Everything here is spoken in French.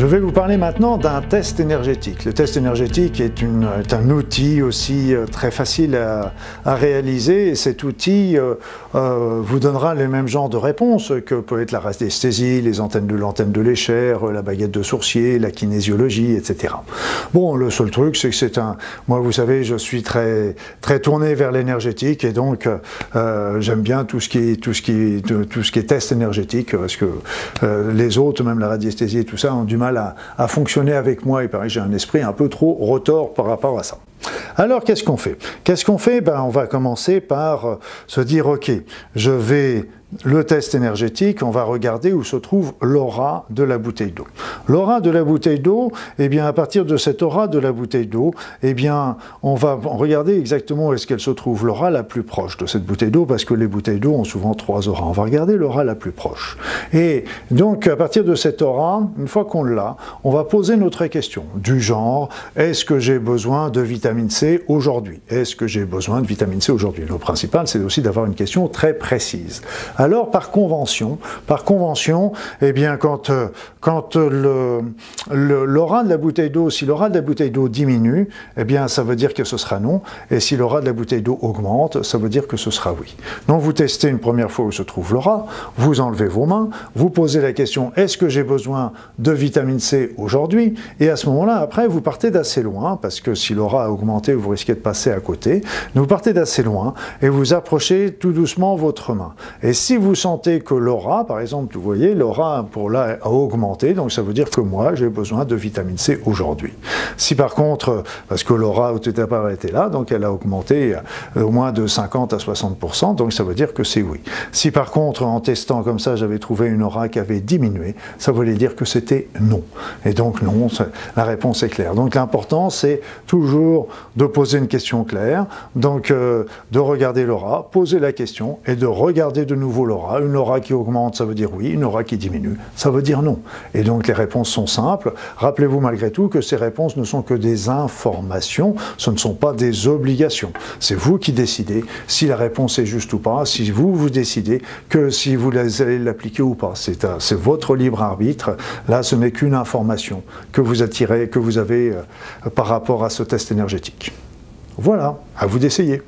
Je vais vous parler maintenant d'un test énergétique. Le test énergétique est, un outil aussi euh, très facile à, réaliser et cet outil euh, euh, vous donnera les mêmes genres de réponses que peut être la radiesthésie, les antennes de l'antenne de l'échelle, la baguette de sourcier, la kinésiologie, etc. Bon, le seul truc, c'est que c'est un... Moi, vous savez, je suis très, très tourné vers l'énergétique et donc j'aime bien tout ce, qui tout, ce qui tout ce qui est test énergétique parce que les autres, même la radiesthésie et tout ça, ont du mal à, fonctionner avec moi. Il paraît que j'ai un esprit un peu trop rotor par rapport à ça. Alors qu'est-ce qu'on fait? Qu'est-ce qu'on fait? Ben, On va commencer par se dire, ok, je vais le test énergétique, on va regarder où se trouve l'aura de la bouteille d'eau. L'aura de la bouteille d'eau, eh bien, à partir de cette aura de la bouteille d'eau, eh bien, on va regarder exactement où est-ce qu'elle se trouve, l'aura la plus proche de cette bouteille d'eau, parce que les bouteilles d'eau ont souvent trois auras. On va regarder l'aura la plus proche. Et donc, à partir de cette aura, une fois qu'on l'a, on va poser notre question, du genre, est-ce que j'ai besoin de vitamine C aujourd'hui Est-ce que j'ai besoin de vitamine C aujourd'hui? Le principal, c'est aussi d'avoir une question très précise. Alors, par convention, par convention, eh bien, quand, euh, quand le, l'aura de la bouteille d'eau, si l'aura de la bouteille d'eau diminue, eh bien, ça veut dire que ce sera non. Et si l'aura de la bouteille d'eau augmente, ça veut dire que ce sera oui. Donc, vous testez une première fois où se trouve l'aura, vous enlevez vos mains, vous posez la question est-ce que j'ai besoin de vitamine C aujourd'hui? Et à ce moment-là, après, vous partez d'assez loin, parce que si l'aura a augmenté, vous risquez de passer à côté. Vous partez d'assez loin et vous approchez tout doucement votre main. Et si vous sentez que l'aura, par exemple, vous voyez, l'aura pour là a augmenté, donc ça veut dire que moi, j'ai besoin de vitamine C aujourd'hui. Si par contre, parce que l'aura au tout départ était là, donc elle a augmenté euh, au moins de 50 à 60%, donc ça veut dire que c'est oui. Si par contre, en testant comme ça, j'avais trouvé une aura qui avait diminué, ça voulait dire que c'était non. Et donc non, la réponse est claire. Donc l'important, c'est toujours de poser une question claire, donc euh, de regarder l'aura, poser la question et de regarder de nouveau l'aura. Une aura qui augmente, ça veut dire oui, une aura qui diminue, ça veut dire non. Et donc les réponses sont simples. Rappelez-vous malgré tout que ces réponses ne sont que des informations, ce ne sont pas des obligations. C'est vous qui décidez si la réponse est juste ou pas, si vous, vous décidez que si vous allez l'appliquer ou pas. C'est votre libre arbitre. Là, ce n'est qu'une information que vous attirez, que vous avez euh, par rapport à ce test énergétique. Voilà, à vous d'essayer.